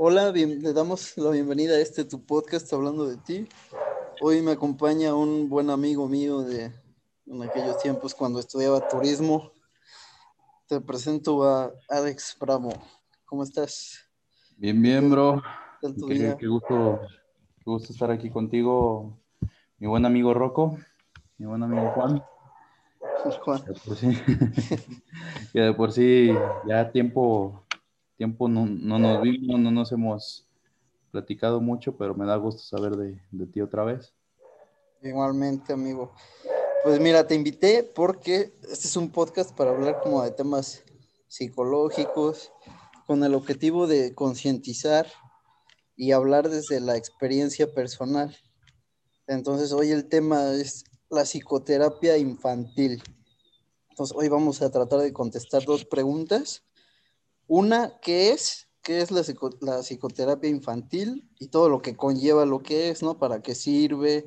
Hola, bien, le damos la bienvenida a este tu podcast hablando de ti. Hoy me acompaña un buen amigo mío de en aquellos tiempos cuando estudiaba turismo. Te presento a Alex Bravo. ¿Cómo estás? Bien, bien, bro. ¿Qué tal tu Qué, día? qué gusto, qué gusto estar aquí contigo, mi buen amigo Rocco, mi buen amigo Juan. Juan. Que de por sí, que de por sí ya tiempo, tiempo no, no nos vimos, no nos hemos platicado mucho, pero me da gusto saber de, de ti otra vez. Igualmente, amigo. Pues mira, te invité porque este es un podcast para hablar como de temas psicológicos, con el objetivo de concientizar y hablar desde la experiencia personal. Entonces, hoy el tema es la psicoterapia infantil. Entonces, hoy vamos a tratar de contestar dos preguntas. Una, ¿qué es? ¿Qué es la, la psicoterapia infantil? Y todo lo que conlleva lo que es, ¿no? ¿Para qué sirve?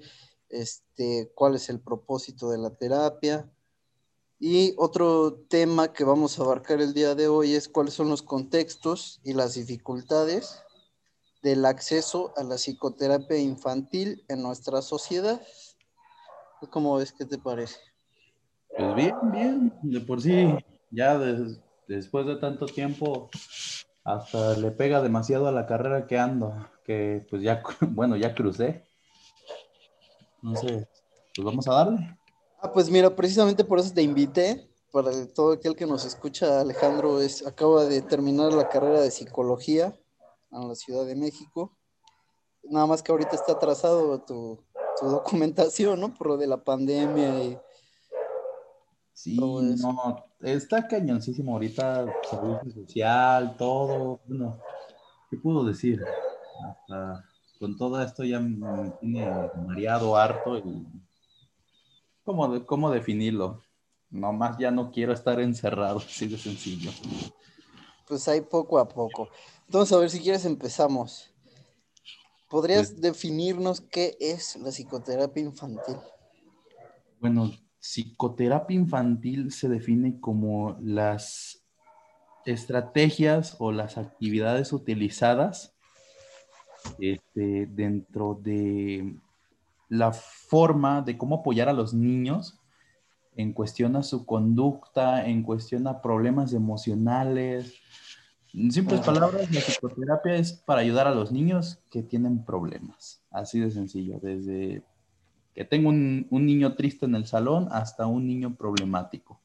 Este, ¿cuál es el propósito de la terapia? Y otro tema que vamos a abarcar el día de hoy es cuáles son los contextos y las dificultades del acceso a la psicoterapia infantil en nuestra sociedad. ¿Cómo ves? ¿Qué te parece? Pues bien, bien, de por sí, ya des- después de tanto tiempo, hasta le pega demasiado a la carrera que ando, que pues ya, bueno, ya crucé. Entonces, pues vamos a darle. Ah, pues mira, precisamente por eso te invité. Para todo aquel que nos escucha, Alejandro es, acaba de terminar la carrera de psicología en la Ciudad de México. Nada más que ahorita está atrasado tu, tu documentación, ¿no? Por lo de la pandemia y Sí, no, está cañoncísimo ahorita, servicio social, todo, bueno, ¿qué puedo decir? Hasta con todo esto ya me tiene mareado, harto y ¿cómo, cómo definirlo? Nomás ya no quiero estar encerrado, así de sencillo. pues ahí poco a poco. Entonces, a ver si quieres empezamos. ¿Podrías Pues- definirnos qué es la psicoterapia infantil? Bueno, psicoterapia infantil se define como las estrategias o las actividades utilizadas este, dentro de la forma de cómo apoyar a los niños en cuestión a su conducta, en cuestión a problemas emocionales. En simples Ajá. palabras, la psicoterapia es para ayudar a los niños que tienen problemas. Así de sencillo, desde que tengo un, un niño triste en el salón hasta un niño problemático.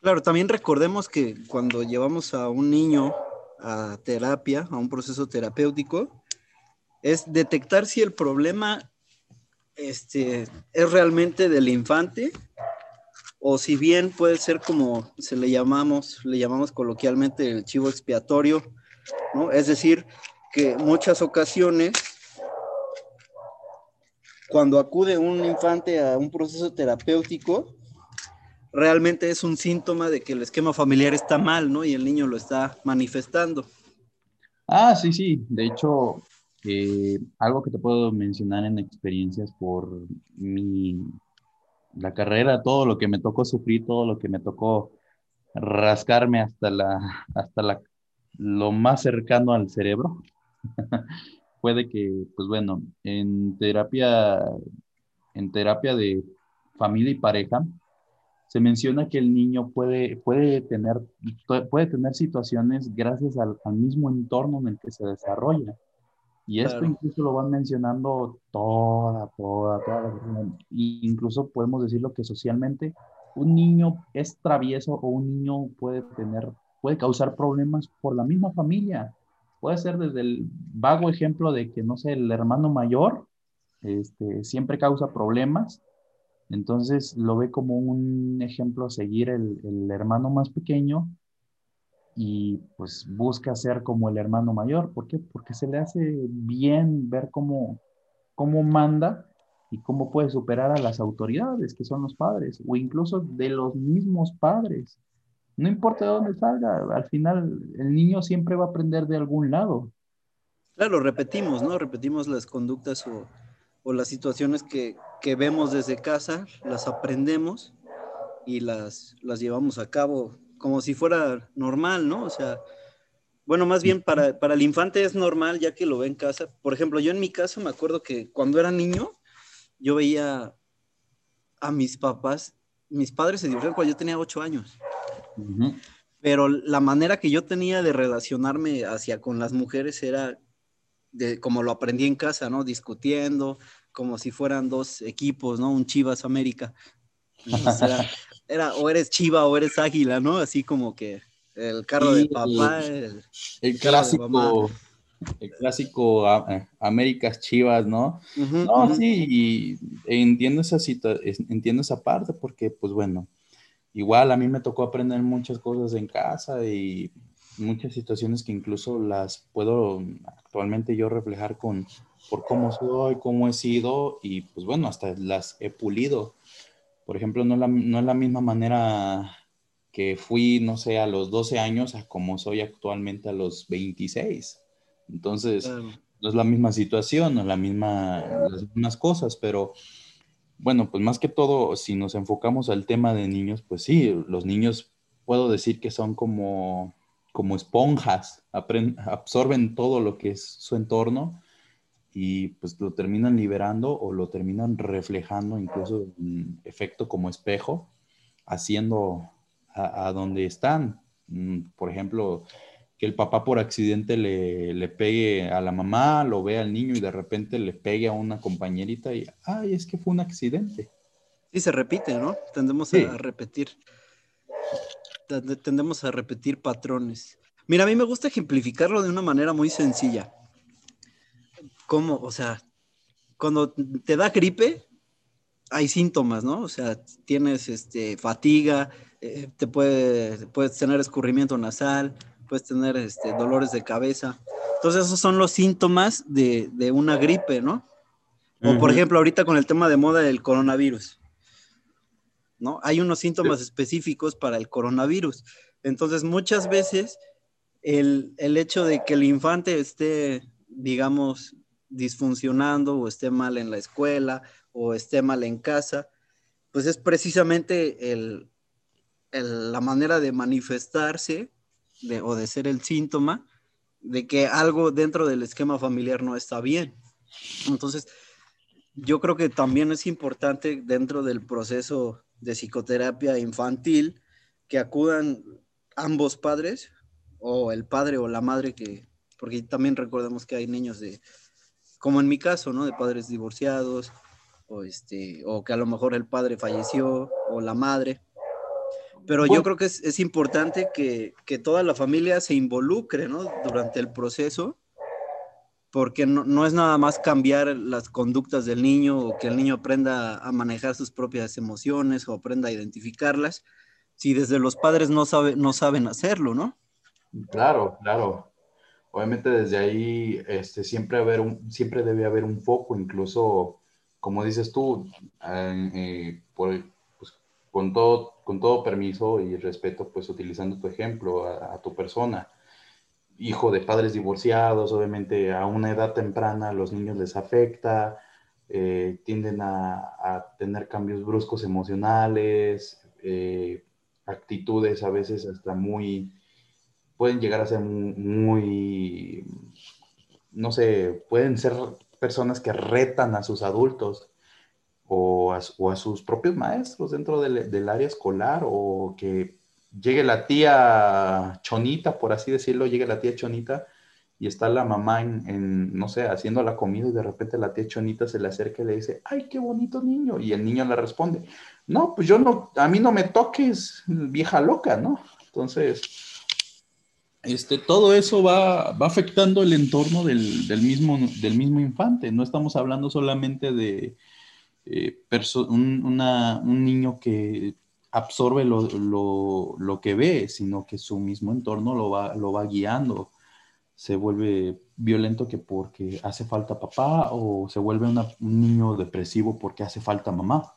Claro, también recordemos que cuando llevamos a un niño a terapia, a un proceso terapéutico, es detectar si el problema este, es realmente del infante o si bien puede ser como se le llamamos, le llamamos coloquialmente el chivo expiatorio, ¿no? Es decir, que muchas ocasiones cuando acude un infante a un proceso terapéutico, realmente es un síntoma de que el esquema familiar está mal, ¿no? Y el niño lo está manifestando. Ah, sí, sí. De hecho, eh, algo que te puedo mencionar en experiencias por mi, la carrera, todo lo que me tocó sufrir, todo lo que me tocó rascarme hasta la, hasta la, lo más cercano al cerebro. Puede que, pues bueno, en terapia, en terapia de familia y pareja, se menciona que el niño puede, puede, tener, puede tener situaciones gracias al, al mismo entorno en el que se desarrolla. Y esto Claro. incluso lo van mencionando toda, toda, toda. incluso podemos decirlo que socialmente un niño es travieso o un niño puede tener, puede causar problemas por la misma familia. Puede ser desde el vago ejemplo de que, no sé, el hermano mayor este, siempre causa problemas entonces lo ve como un ejemplo a seguir el, el hermano más pequeño y pues busca ser como el hermano mayor. ¿Por qué? Porque se le hace bien ver cómo, cómo manda y cómo puede superar a las autoridades, que son los padres, o incluso de los mismos padres. No importa de dónde salga, al final el niño siempre va a aprender de algún lado. Claro, repetimos, ¿no? Repetimos las conductas o, o las situaciones que, que, vemos desde casa, las aprendemos y las, las llevamos a cabo como si fuera normal, ¿no? O sea, Bueno, más bien para, para el infante es normal ya que lo ve en casa. Por ejemplo, yo en mi caso me acuerdo que cuando era niño, yo veía a mis papás, mis padres se divorciaron cuando yo tenía ocho años. Pero la manera que yo tenía de relacionarme hacia con las mujeres era de como lo aprendí en casa, ¿no? Discutiendo, como si fueran dos equipos, ¿no? Un Chivas América. Era, o eres Chiva o eres Águila, ¿no? Así como que el carro de papá, el, el clásico, el clásico Américas Chivas, ¿no? no, sí, entiendo esa entiendo esa parte porque, pues bueno, igual a mí me tocó aprender muchas cosas en casa y muchas situaciones que incluso las puedo actualmente yo reflejar con por cómo soy, cómo he sido y pues bueno, hasta las he pulido. Por ejemplo, no, no es la misma manera que fui, no sé, a los 12 años a como soy actualmente a los 26. Entonces, no es la misma situación, no es la misma, las mismas cosas, pero bueno, pues más que todo, si nos enfocamos al tema de niños, pues sí, los niños puedo decir que son como, como esponjas, absorben todo lo que es su entorno y pues lo terminan liberando o lo terminan reflejando incluso en efecto como espejo, haciendo a, donde están. Mm, por ejemplo, que el papá por accidente le, le, pegue a la mamá, lo ve al niño y de repente le pegue a una compañerita y, ay, es que fue un accidente. Sí, se repite, ¿no? Tendemos a repetir. Tendemos a repetir patrones. Mira, a mí me gusta ejemplificarlo de una manera muy sencilla. ¿Cómo? O sea, cuando te da gripe, hay síntomas, ¿no? O sea, tienes este, fatiga, eh, te puede, puedes tener escurrimiento nasal, puedes tener este, dolores de cabeza. Entonces, esos son los síntomas de, una gripe, ¿no? O, por ejemplo, ahorita con el tema de moda del coronavirus, ¿no? Hay unos síntomas específicos para el coronavirus. Entonces, muchas veces el, el hecho de que el infante esté, digamos, disfuncionando o esté mal en la escuela o esté mal en casa, pues es precisamente el, la manera de manifestarse o de ser el síntoma de que algo dentro del esquema familiar no está bien. Entonces, yo creo que también es importante dentro del proceso de psicoterapia infantil que acudan ambos padres o el padre o la madre que, porque también recordemos que hay niños de, como en mi caso, ¿no? De padres divorciados o este, o que a lo mejor el padre falleció o la madre. Pero yo creo que es, importante que, toda la familia se involucre ¿no? durante el proceso, porque no, es nada más cambiar las conductas del niño o que el niño aprenda a manejar sus propias emociones o aprenda a identificarlas, si desde los padres no, sabe, no saben hacerlo, ¿no? Claro, claro. Obviamente desde ahí este, siempre, haber un, siempre debe haber un foco, incluso, como dices tú, eh, eh, por, con todo con todo permiso y respeto, pues utilizando tu ejemplo a, tu persona. Hijo de padres divorciados, obviamente a una edad temprana los niños les afecta, eh, tienden a, tener cambios bruscos emocionales, eh, actitudes a veces hasta muy, pueden llegar a ser muy, no sé, pueden ser personas que retan a sus adultos o a, sus propios maestros dentro del, área escolar o que llegue la tía Chonita, por así decirlo, llegue la tía Chonita y está la mamá en, no sé, haciendo la comida y de repente la tía Chonita se le acerca y le dice, ay, qué bonito niño. Y el niño le responde, no, pues yo no, a mí no me toques, vieja loca, ¿no? Entonces, este, todo eso va, va afectando el entorno del, mismo, del mismo infante. No estamos hablando solamente de, eh, un, niño que absorbe lo, que ve, sino que su mismo entorno lo va, lo va guiando. Se vuelve violento que porque hace falta papá o se vuelve un niño depresivo porque hace falta mamá.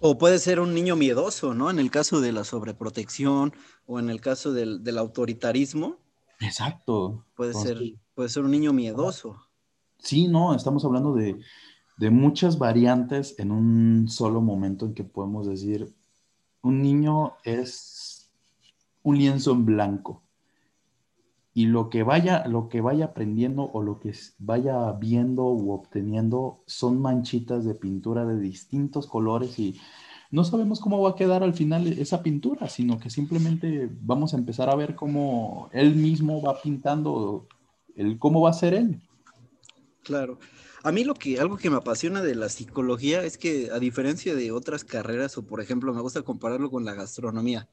O puede ser un niño miedoso, ¿no? En el caso de la sobreprotección o en el caso del, autoritarismo. Exacto. Puede, ser, puede ser un niño miedoso. Sí, no, estamos hablando de, de muchas variantes en un solo momento en que podemos decir, un niño es un lienzo en blanco. y lo que vaya, lo que vaya aprendiendo o lo que vaya viendo u obteniendo son manchitas de pintura de distintos colores y no sabemos cómo va a quedar al final esa pintura, sino que simplemente vamos a empezar a ver cómo él mismo va pintando el cómo va a ser él. Claro. A mí lo que algo que me apasiona de la psicología es que a diferencia de otras carreras o por ejemplo me gusta compararlo con la gastronomía.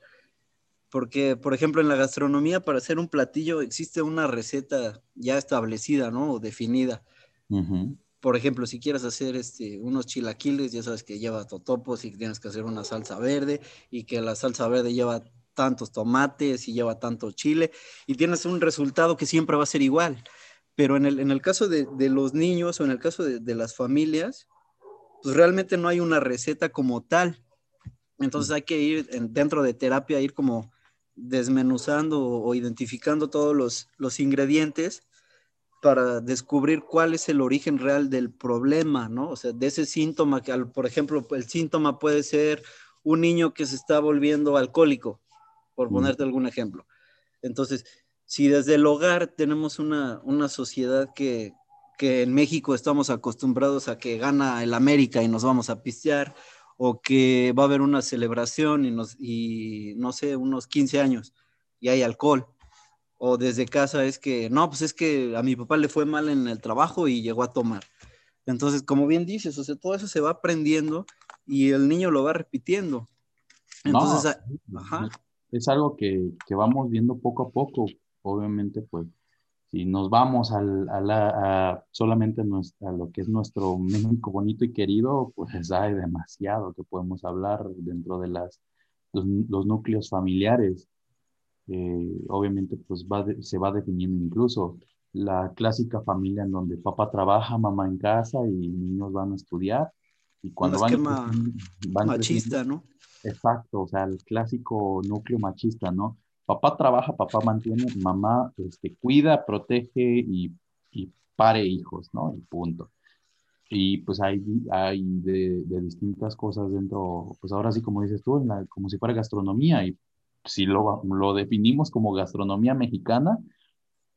Porque, por ejemplo, en la gastronomía, para hacer un platillo existe una receta ya establecida, ¿no? O definida. Por ejemplo, si quieres hacer este, unos chilaquiles, ya sabes que lleva totopos y tienes que hacer una salsa verde y que la salsa verde lleva tantos tomates y lleva tanto chile y tienes un resultado que siempre va a ser igual. Pero en el, en el caso de, de, los niños o en el caso de, de las familias, pues realmente no hay una receta como tal. Entonces hay que ir dentro de terapia, ir como desmenuzando o, identificando todos los, los, ingredientes para descubrir cuál es el origen real del problema, ¿no? O sea, de ese síntoma, que por ejemplo, el síntoma puede ser un niño que se está volviendo alcohólico, por ponerte algún ejemplo. Entonces, si desde el hogar tenemos una, una sociedad que, que en México estamos acostumbrados a que gana el América y nos vamos a pistear, o que va a haber una celebración y, nos, y no sé, unos 15 años y hay alcohol. O desde casa es que, no, pues es que a mi papá le fue mal en el trabajo y llegó a tomar. Entonces, como bien dices, o sea, todo eso se va aprendiendo y el niño lo va repitiendo. Entonces, es algo que, que, vamos viendo poco a poco. Obviamente, pues si nos vamos al, a la, solamente a lo que es nuestro México bonito y querido, pues hay demasiado que podemos hablar dentro de las, los, núcleos familiares. Eh, obviamente, pues va se va definiendo incluso la clásica familia en donde papá trabaja, mamá en casa y niños van a estudiar. Y cuando Un esquema van, machista, ¿no? Exacto, o sea, el clásico núcleo machista, ¿no? Papá trabaja, papá mantiene, mamá este, cuida, protege y, pare hijos, ¿no? Y punto. Y pues hay, hay de, distintas cosas dentro, pues ahora sí, como dices tú, como si fuera gastronomía. Y si lo, lo definimos como gastronomía mexicana,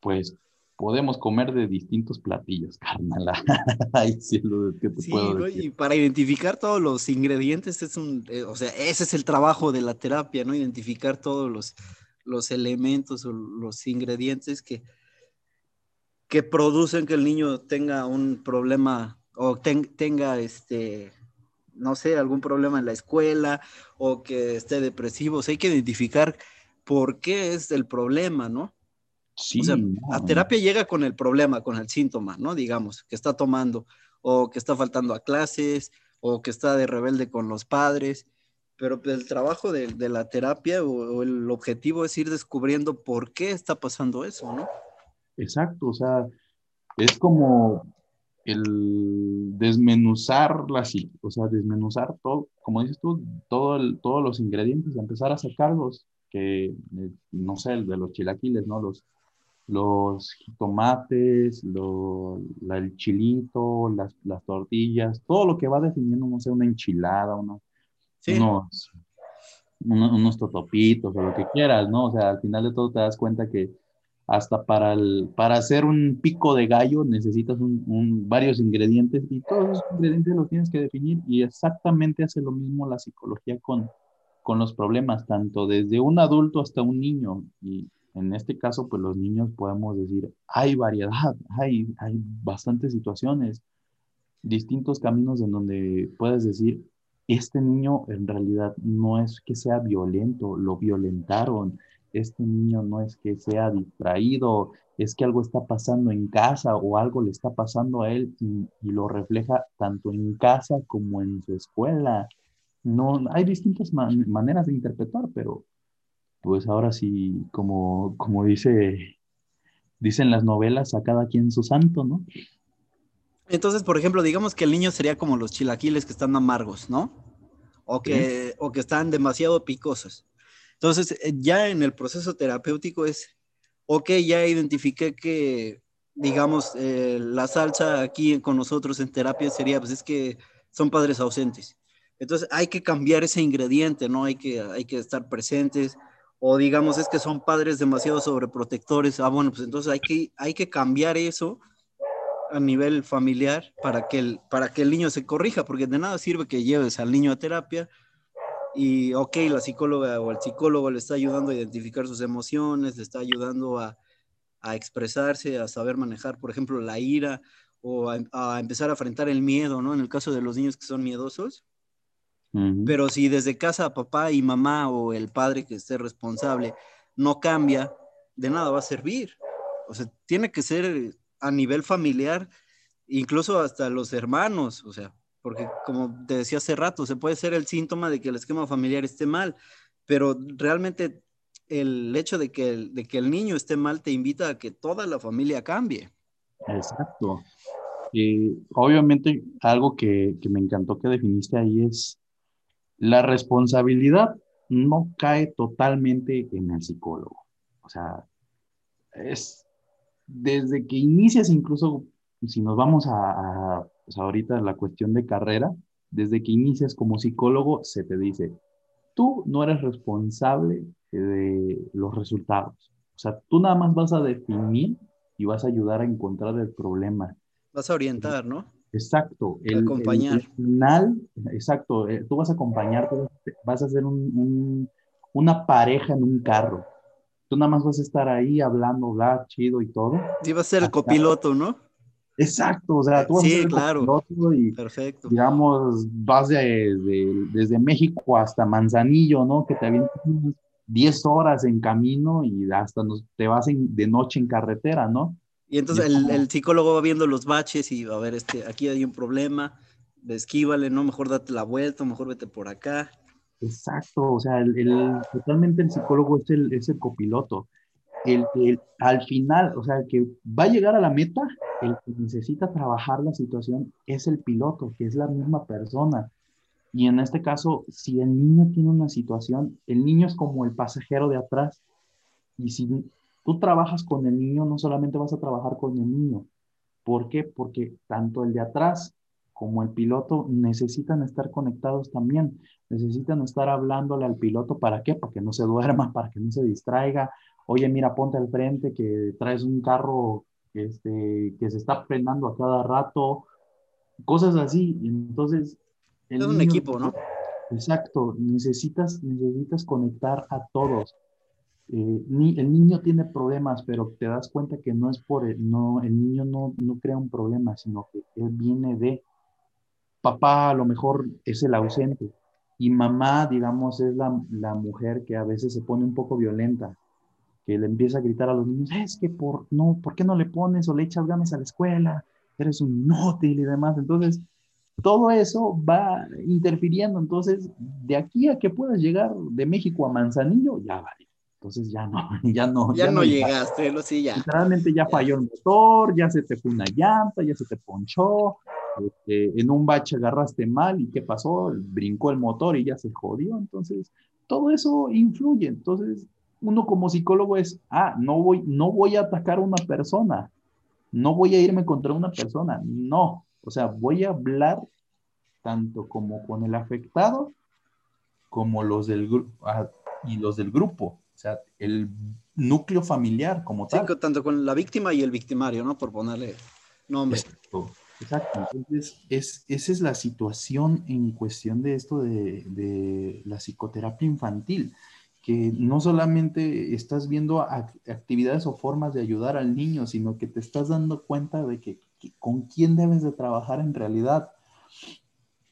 pues podemos comer de distintos platillos, carnal. sí, que te puedo Y para identificar todos los ingredientes es un, eh, o sea, ese es el trabajo de la terapia, ¿no? Identificar todos los, los elementos o los ingredientes que, que producen que el niño tenga un problema o tenga este, no sé, algún problema en la escuela o que esté depresivo. O sea, hay que identificar por qué es el problema, ¿no? Sí. O sea, a terapia llega con el problema, con el síntoma, ¿no? Digamos, que está tomando o que está faltando a clases o que está de rebelde con los padres pero el trabajo de, la terapia o, el objetivo es ir descubriendo por qué está pasando eso, ¿no? Exacto, o sea, es como el desmenuzar la o sea, desmenuzar todo, como dices tú, todo todos los ingredientes, empezar a sacarlos, que, eh, no sé, el de los chilaquiles, ¿no? Los, los tomates, lo, el chilito, las, las tortillas, todo lo que va definiendo, no sé, una enchilada, una unos, unos, totopitos o lo que quieras, ¿no? O sea, al final de todo te das cuenta que hasta para, el, para hacer un pico de gallo necesitas un, varios ingredientes y todos esos ingredientes los tienes que definir y exactamente hace lo mismo la psicología con, con los problemas, tanto desde un adulto hasta un niño. Y en este caso, pues los niños podemos decir, hay variedad, hay, hay bastantes situaciones, distintos caminos en donde puedes decir, este niño en realidad no es que sea violento, lo violentaron, este niño no es que sea distraído, es que algo está pasando en casa o algo le está pasando a él y, lo refleja tanto en casa como en su escuela. No, hay distintas maneras de interpretar, pero pues ahora sí, como, como dice, dicen las novelas, a cada quien su santo, ¿no? Entonces, por ejemplo, digamos que el niño sería como los chilaquiles que están amargos, ¿no? O que, o que están demasiado picosos. Entonces, eh, ya en el proceso terapéutico es, ok, ya identifiqué que, digamos, eh, la salsa aquí con nosotros en terapia sería, pues es que son padres ausentes. Entonces, hay que cambiar ese ingrediente, ¿no? Hay que, hay que estar presentes o digamos es que son padres demasiado sobreprotectores. Ah, bueno, pues entonces hay que, hay que cambiar eso a nivel familiar para que, el, para que el niño se corrija, porque de nada sirve que lleves al niño a terapia y, ok, la psicóloga o el psicólogo le está ayudando a identificar sus emociones, le está ayudando a, a expresarse, a saber manejar, por ejemplo, la ira o a, empezar a enfrentar el miedo, ¿no? En el caso de los niños que son miedosos. Pero si desde casa papá y mamá o el padre que esté responsable no cambia, de nada va a servir. O sea, tiene que ser a nivel familiar, incluso hasta los hermanos, o sea, porque como te decía hace rato, se puede ser el síntoma de que el esquema familiar esté mal, pero realmente el hecho de que el, de que el niño esté mal te invita a que toda la familia cambie. Exacto. Y obviamente algo que, que me encantó que definiste ahí es la responsabilidad no cae totalmente en el psicólogo. O sea, es desde que inicias, incluso si nos vamos a, a pues ahorita la cuestión de carrera, desde que inicias como psicólogo, se te dice, tú no eres responsable de los resultados. O sea, tú nada más vas a definir y vas a ayudar a encontrar el problema. Vas a orientar, ¿no? Exacto. El, acompañar. final, exacto. Eh, tú vas a acompañar, vas a hacer un, una pareja en un carro. Tú nada más vas a estar ahí hablando, bla, chido y todo. Sí, vas a ser el copiloto, ¿no? Exacto, o sea, tú vas sí, a ser el copiloto y, Perfecto. digamos, vas de, desde México hasta Manzanillo, ¿no? Que te avientas 10 horas en camino y hasta nos, te vas de noche en carretera, ¿no? Y entonces el, psicólogo va viendo los baches y va a ver, este, aquí hay un problema, esquívale, ¿no? Mejor date la vuelta, mejor vete por acá. Exacto, o sea, el, totalmente el psicólogo es el, es el copiloto. El, el, al final, o sea, el que va a llegar a la meta, el que necesita trabajar la situación es el piloto, que es la misma persona. Y en este caso, si el niño tiene una situación, el niño es como el pasajero de atrás. Y si tú trabajas con el niño, no solamente vas a trabajar con el niño. ¿Por qué? Porque tanto el de atrás como el piloto necesitan estar conectados también. Necesitan estar hablándole al piloto. ¿Para qué? Para que no se duerma, para que no se distraiga. Oye, mira, ponte al frente que traes un carro este, que se está frenando a cada rato. Cosas así. Entonces, es un equipo, ¿no? Exacto, necesitas, necesitas conectar a todos. Eh, ni, el niño tiene problemas, pero te das cuenta que no es por el, no, el niño no, no crea un problema, sino que él viene de papá, a lo mejor es el ausente, y mamá, digamos, es la, la, mujer que a veces se pone un poco violenta, que le empieza a gritar a los niños, es que por, no, ¿por qué no le pones o le echas ganas a la escuela? Eres un inútil y demás. Entonces, todo eso va interfiriendo. Entonces, de aquí a que puedas llegar de México a Manzanillo, ya vale. Entonces ya no, ya no. Ya, no, llegaste, lo sí, ya. Literalmente ya, falló el motor, ya se te fue una llanta, ya se te ponchó, en un bache agarraste mal y ¿qué pasó? Brincó el motor y ya se jodió. Entonces, todo eso influye. Entonces, uno como psicólogo es, ah, no voy, no voy a atacar a una persona, no voy a irme contra una persona, no, o sea, voy a hablar tanto como con el afectado como los del grupo ah, y los del grupo, o sea, el núcleo familiar como tal. Sí, tanto con la víctima y el victimario, ¿no? Por ponerle nombre. Exacto, exacto. Entonces, es, esa es la situación en cuestión de esto de, de la psicoterapia infantil que no solamente estás viendo actividades o formas de ayudar al niño, sino que te estás dando cuenta de que, con quién debes de trabajar en realidad.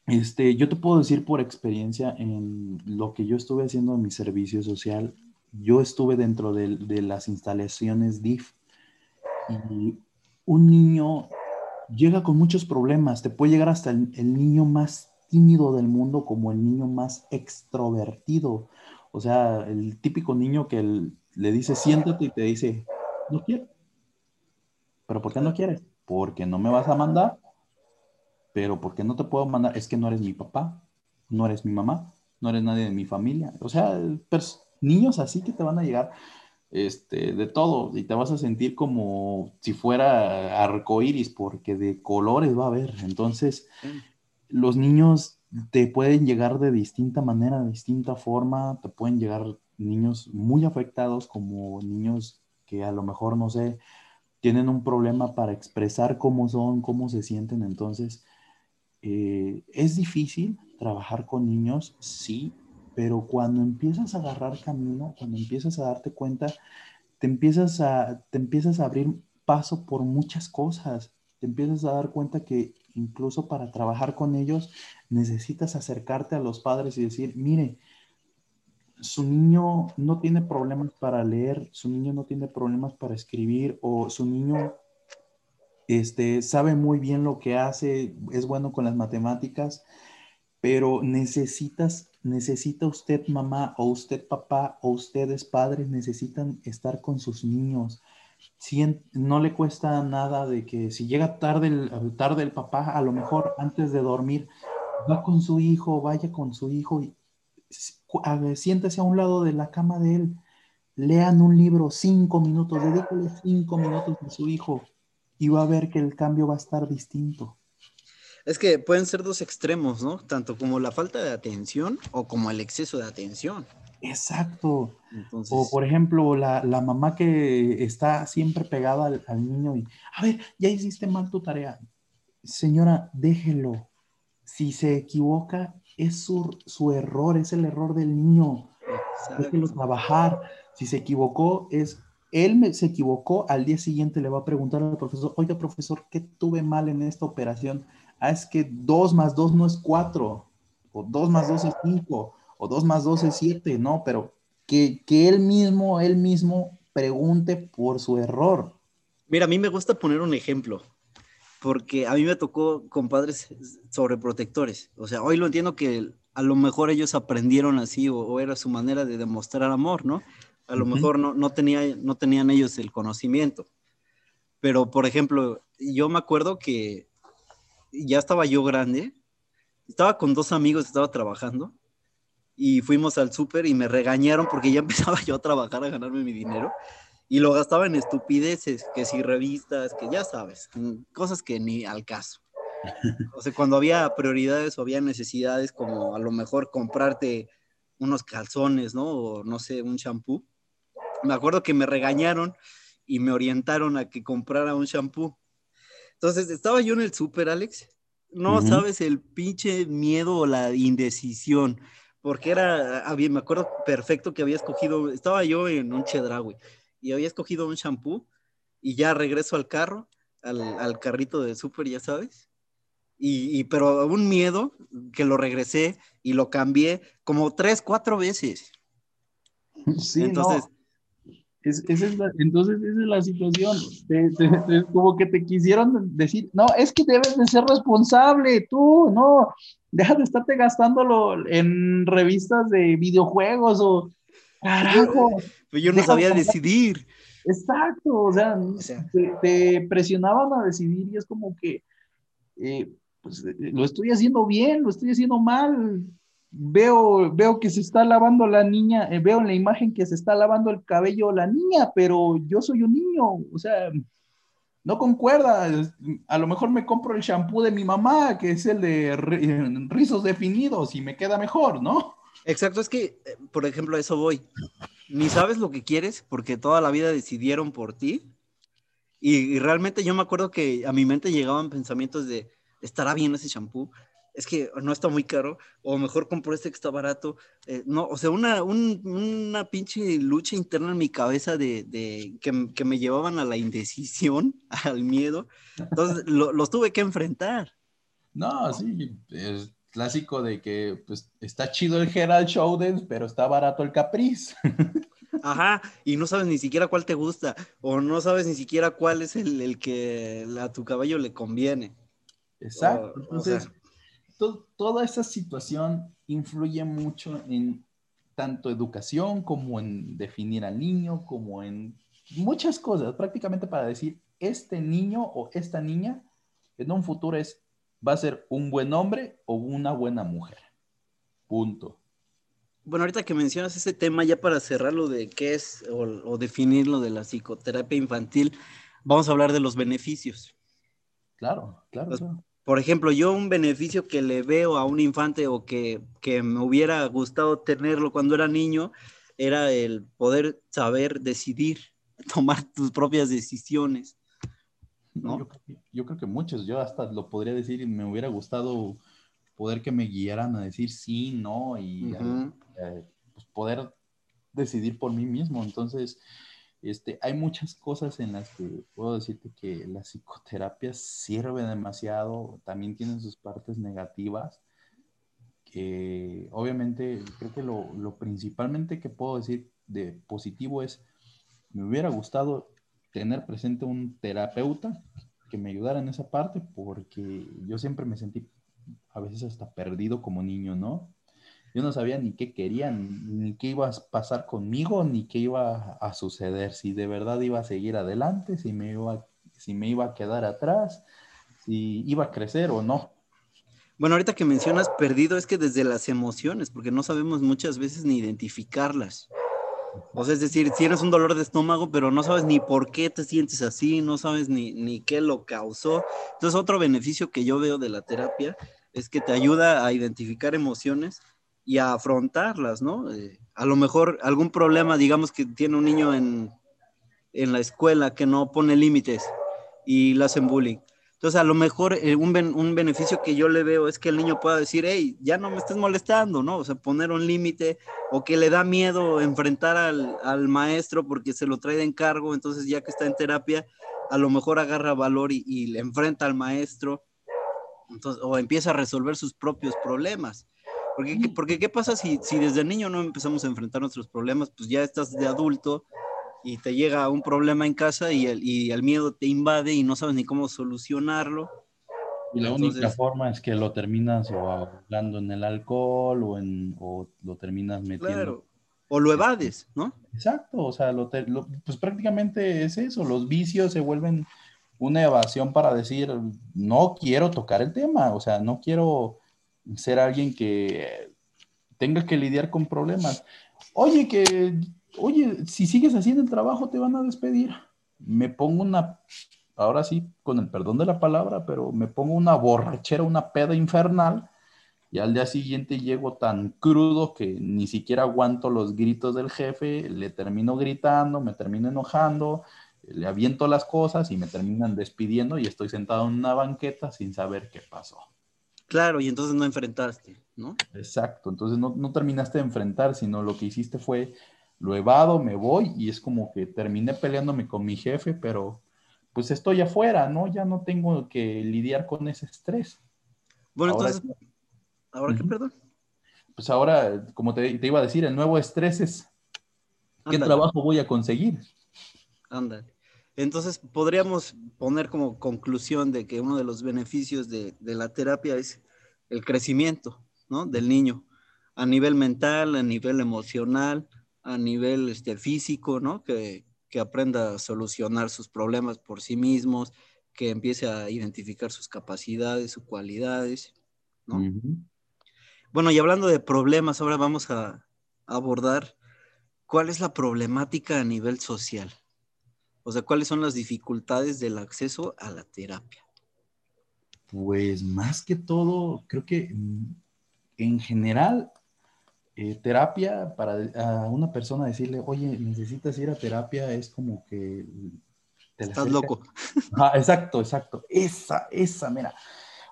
Este, yo te puedo decir por experiencia en lo que yo estuve haciendo en mi servicio social, yo estuve dentro de, de las instalaciones DIF y un niño llega con muchos problemas, te puede llegar hasta el, niño más tímido del mundo como el niño más extrovertido o sea, el típico niño que le dice siéntate y te dice, no quiero. ¿Pero por qué no quieres? Porque no me vas a mandar. Pero ¿por qué no te puedo mandar? Es que no eres mi papá, no eres mi mamá, no eres nadie de mi familia. O sea, niños así que te van a llegar este, de todo y te vas a sentir como si fuera arcoíris porque de colores va a haber. Entonces, los niños te pueden llegar de distinta manera, de distinta forma, te pueden llegar niños muy afectados como niños que a lo mejor, no sé, tienen un problema para expresar cómo son, cómo se sienten. Entonces, eh, es difícil trabajar con niños, sí, pero cuando empiezas a agarrar camino, cuando empiezas a darte cuenta, te empiezas a, te empiezas a abrir paso por muchas cosas. Te empiezas a dar cuenta que incluso para trabajar con ellos necesitas acercarte a los padres y decir, mire, su niño no tiene problemas para leer, su niño no tiene problemas para escribir o su niño este, sabe muy bien lo que hace, es bueno con las matemáticas, pero necesitas, necesita usted mamá o usted papá o ustedes padres necesitan estar con sus niños. No le cuesta nada de que si llega tarde el, papá, a lo mejor antes de dormir, va con su hijo, vaya con su hijo y siéntese a un lado de la cama de él, lean un libro cinco minutos, dedícale cinco minutos a su hijo y va a ver que el cambio va a estar distinto. Es que pueden ser dos extremos, ¿no? Tanto como la falta de atención o como el exceso de atención. Exacto. O por ejemplo, la, mamá que está siempre pegada al, niño y, a ver, ya hiciste mal tu tarea. Señora, déjelo. Si se equivoca, es su, su error, es el error del niño. Déjelo trabajar. Si se equivocó, es él se equivocó, al día siguiente le va a preguntar al profesor, oiga profesor, ¿qué tuve mal en esta operación? Ah, es que 2 más 2 no es 4, o 2 más 2 es 5, o 2 más 2 es 7, no, pero que, que él mismo, él mismo pregunte por su error. Mira, a mí me gusta poner un ejemplo, porque a mí me tocó con padres sobreprotectores. O sea, hoy lo entiendo que a lo mejor ellos aprendieron así o, era su manera de demostrar amor, ¿no? A lo mejor no, no, tenía, no tenían ellos el conocimiento. Pero, por ejemplo, yo me acuerdo que ya estaba yo grande, estaba con dos amigos, estaba trabajando y fuimos al súper y me regañaron porque ya empezaba yo a trabajar a ganarme mi dinero y lo gastaba en estupideces, que si revistas, que ya sabes, cosas que ni al caso. O sea, cuando había prioridades o había necesidades como a lo mejor comprarte unos calzones, ¿no? O no sé, un shampoo. Me acuerdo que me regañaron y me orientaron a que comprara un shampoo. Entonces, estaba yo en el súper, Alex. No sabes el pinche miedo o la indecisión, porque era, había, me acuerdo perfecto que había escogido, estaba yo en un Chedraui y había escogido un shampoo y ya regreso al carro, al, carrito de súper, ya sabes. Y, pero un miedo que lo regresé y lo cambié como tres, cuatro veces. Sí, entonces, es, entonces esa es la situación. como que te quisieron decir, no, es que debes de ser responsable, tú, no, deja de estarte gastándolo en revistas de videojuegos o carajo. Pues yo no sabía decidir. Exacto, o sea, te, presionaban a decidir y es como que, eh, pues lo estoy haciendo bien, lo estoy haciendo mal, veo, veo que se está lavando la niña, eh, veo en la imagen que se está lavando el cabello la niña, pero yo soy un niño, o sea, no concuerda. A lo mejor me compro el shampoo de mi mamá, que es el de rizos definidos y me queda mejor, ¿no? Exacto, es que, eh, por ejemplo, a eso voy. Ni sabes lo que quieres porque toda la vida decidieron por ti. Y, y realmente yo me acuerdo que a mi mente llegaban pensamientos de, ¿estará bien ese shampoo? Es que no está muy caro, o mejor compro este que está barato. Eh, no, o sea, una, una pinche lucha interna en mi cabeza de, de que, me llevaban a la indecisión, al miedo. Entonces, los tuve que enfrentar. No, sí, es clásico de que pues está chido el Herald Showden, pero está barato el Caprice. Ajá, y no sabes ni siquiera cuál te gusta, o no sabes ni siquiera cuál es el, el que a tu caballo le conviene. Exacto. Entonces, toda esa situación influye mucho en tanto educación como en definir al niño, como en muchas cosas, prácticamente para decir, este niño o esta niña en un futuro es, va a ser un buen hombre o una buena mujer. Punto. Bueno, ahorita que mencionas ese tema, ya para cerrar lo de qué es o, definir lo de la psicoterapia infantil, vamos a hablar de los beneficios. Claro, claro. claro por ejemplo, yo un beneficio que le veo a un infante o que, me hubiera gustado tenerlo cuando era niño era el poder saber decidir, tomar tus propias decisiones. ¿no? Yo, creo que muchos, yo hasta lo podría decir y me hubiera gustado poder que me guiaran a decir sí, no y eh, pues, poder decidir por mí mismo. Entonces, este, hay muchas cosas en las que puedo decirte que la psicoterapia sirve demasiado, también tienen sus partes negativas, que obviamente creo que lo, lo principalmente que puedo decir de positivo es, me hubiera gustado tener presente un terapeuta que me ayudara en esa parte, porque yo siempre me sentí a veces hasta perdido como niño, ¿no? Yo no sabía ni qué querían, ni qué iba a pasar conmigo, ni qué iba a suceder, si de verdad iba a seguir adelante, si me iba, si me iba a quedar atrás, si iba a crecer o no. Bueno, ahorita que mencionas perdido es que desde las emociones, porque no sabemos muchas veces ni identificarlas. O sea, es decir, tienes un dolor de estómago, pero no sabes ni por qué te sientes así, no sabes ni, ni qué lo causó. Entonces, otro beneficio que yo veo de la terapia es que te ayuda a identificar emociones y a afrontarlas, ¿no? Eh, a lo mejor algún problema, digamos que tiene un niño en, en la escuela que no pone límites y le hacen bullying. Entonces, a lo mejor eh, un, un, beneficio que yo le veo es que el niño pueda decir, hey, ya no me estés molestando, ¿no? O sea, poner un límite o que le da miedo enfrentar al, al, maestro porque se lo trae de encargo, entonces ya que está en terapia, a lo mejor agarra valor y, y le enfrenta al maestro o empieza a resolver sus propios problemas. Porque, porque ¿qué pasa si, si desde niño no empezamos a enfrentar nuestros problemas? Pues ya estás de adulto y te llega un problema en casa y el, y el miedo te invade y no sabes ni cómo solucionarlo. Y la única forma es que lo terminas o hablando en el alcohol o, en, o lo terminas metiendo. Claro. O lo evades, ¿no? Exacto, o sea, lo, pues prácticamente es eso, los vicios se vuelven una evasión para decir, no quiero tocar el tema, o sea, no quiero ser alguien que tenga que lidiar con problemas. Oye, que, oye, si sigues haciendo el trabajo te van a despedir. Me pongo una, ahora sí, con el perdón de la palabra, pero me pongo una borrachera, una peda infernal y al día siguiente llego tan crudo que ni siquiera aguanto los gritos del jefe, le termino gritando, me termino enojando, le aviento las cosas y me terminan despidiendo y estoy sentado en una banqueta sin saber qué pasó. Claro, y entonces no enfrentaste, ¿no? Exacto, entonces no, no terminaste de enfrentar, sino lo que hiciste fue, lo evado, me voy y es como que terminé peleándome con mi jefe, pero pues estoy afuera, ¿no? Ya no tengo que lidiar con ese estrés. Bueno, entonces, ¿ahora qué, perdón? Pues ahora, como te, te, iba a decir, el nuevo estrés es, ¿qué trabajo voy a conseguir? Ándale. Entonces, podríamos poner como conclusión de que uno de los beneficios de, la terapia es el crecimiento, ¿no? Del niño, a nivel mental, a nivel emocional, a nivel este, físico, ¿no? Que, aprenda a solucionar sus problemas por sí mismos, que empiece a identificar sus capacidades, sus cualidades, ¿no? Bueno, y hablando de problemas, ahora vamos a abordar cuál es la problemática a nivel social. O sea, ¿cuáles son las dificultades del acceso a la terapia? Pues más que todo, creo que mm, en general, eh, terapia para a una persona decirle, oye, necesitas ir a terapia, es como que... Estás loco. Ah, exacto, exacto. Esa, esa, mira.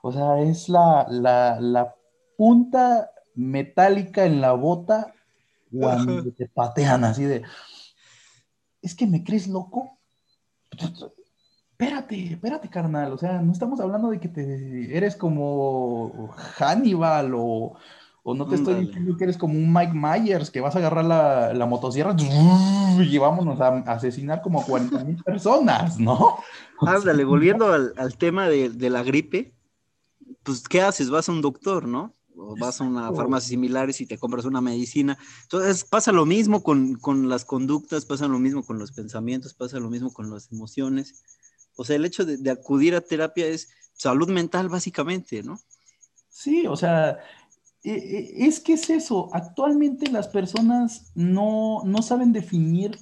O sea, es la, la punta metálica en la bota cuando te patean así de, es que me crees loco espérate, espérate, carnal. O sea, no estamos hablando de que te eres como Hannibal o, no te estoy diciendo que eres como un Mike Myers, que vas a agarrar la, motosierra y vámonos a, asesinar como 40 mil personas, ¿no? Ándale, volviendo al, tema de, la gripe, pues, ¿qué haces? Vas a un doctor, ¿no? O vas a una farmacia similares y te compras una medicina. Entonces pasa lo mismo con, las conductas, pasa lo mismo con los pensamientos, pasa lo mismo con las emociones. O sea, el hecho de, acudir a terapia es salud mental básicamente, ¿no? Sí, o sea, e, e, es que es eso. Actualmente las personas no, no saben definir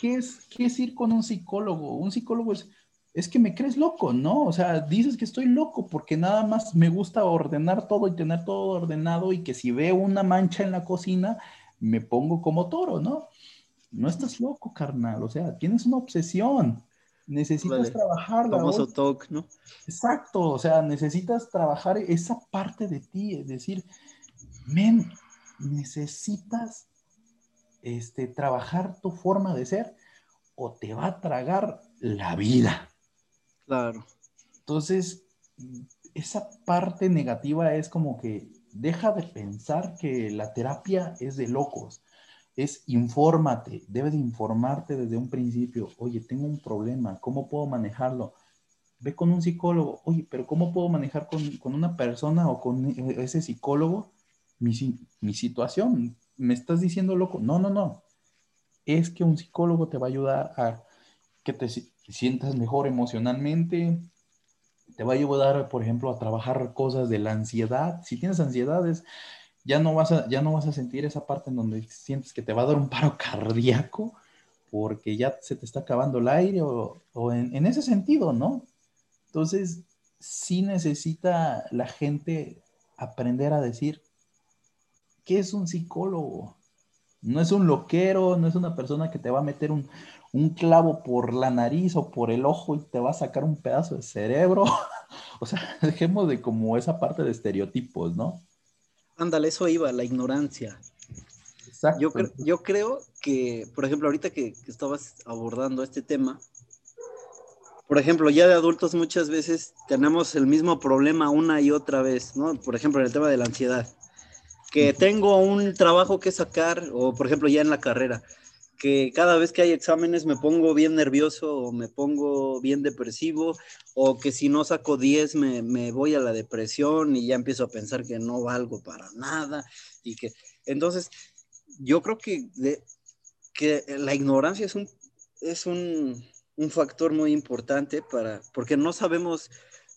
qué es, qué es ir con un psicólogo. Un psicólogo es es que me crees loco, ¿no? O sea, dices que estoy loco porque nada más me gusta ordenar todo y tener todo ordenado y que si veo una mancha en la cocina, me pongo como toro, ¿no? No estás loco, carnal, o sea, tienes una obsesión, necesitas trabajar la famoso talk, ¿no? Exacto, o sea, necesitas trabajar esa parte de ti, es decir, men, necesitas este, trabajar tu forma de ser o te va a tragar la vida. Claro. Entonces, esa parte negativa es como que deja de pensar que la terapia es de locos. Es infórmate, debes de informarte desde un principio. Oye, tengo un problema, ¿cómo puedo manejarlo? Ve con un psicólogo. Oye, pero ¿cómo puedo manejar con, una persona o con ese psicólogo mi, mi situación? ¿Me estás diciendo loco? No, no, no. Es que un psicólogo te va a ayudar a que te sientas mejor emocionalmente, te va a ayudar, por ejemplo, a trabajar cosas de la ansiedad. Si tienes ansiedades, ya no vas a, ya no vas a sentir esa parte en donde sientes que te va a dar un paro cardíaco porque ya se te está acabando el aire o, en, ese sentido, ¿no? Entonces, sí necesita la gente aprender a decir, ¿qué es un psicólogo? No es un loquero, no es una persona que te va a meter un, un clavo por la nariz o por el ojo y te va a sacar un pedazo de cerebro. o sea, dejemos de como esa parte de estereotipos, ¿no? Ándale, eso iba, la ignorancia. Exacto. Yo, yo creo que, por ejemplo, ahorita que, que estabas abordando este tema, por ejemplo, ya de adultos muchas veces tenemos el mismo problema una y otra vez, ¿no? Por ejemplo, en el tema de la ansiedad, que tengo un trabajo que sacar, o por ejemplo, ya en la carrera, que cada vez que hay exámenes me pongo bien nervioso o me pongo bien depresivo o que si no saco 10 me, voy a la depresión y ya empiezo a pensar que no valgo para nada y que entonces yo creo que, que la ignorancia es un, es un, factor muy importante para, porque no sabemos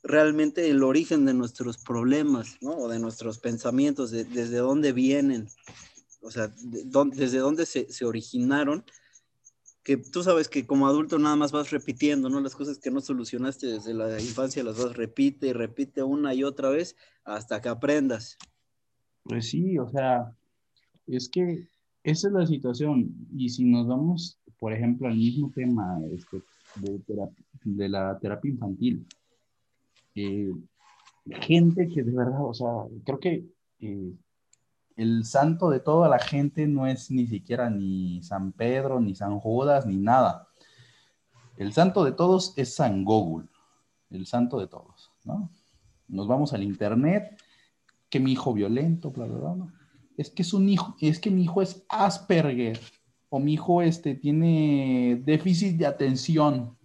realmente el origen de nuestros problemas. O de nuestros pensamientos, desde dónde vienen o sea, desde dónde se, originaron, que tú sabes que como adulto nada más vas repitiendo, ¿no? Las cosas que no solucionaste desde la infancia las vas repite y repite una y otra vez hasta que aprendas. Pues sí, o sea, es que esa es la situación. Y si nos vamos, por ejemplo, al mismo tema este, de, la terapia infantil, eh, gente que de verdad, o sea, creo que eh, el santo de toda la gente no es ni siquiera ni San Pedro, ni San Judas, ni nada. El santo de todos es San Google, el santo de todos, ¿no? Nos vamos al internet, que mi hijo violento, bla, bla, bla, ¿no? Es que es un hijo, es que mi hijo es Asperger, o mi hijo este tiene déficit de atención.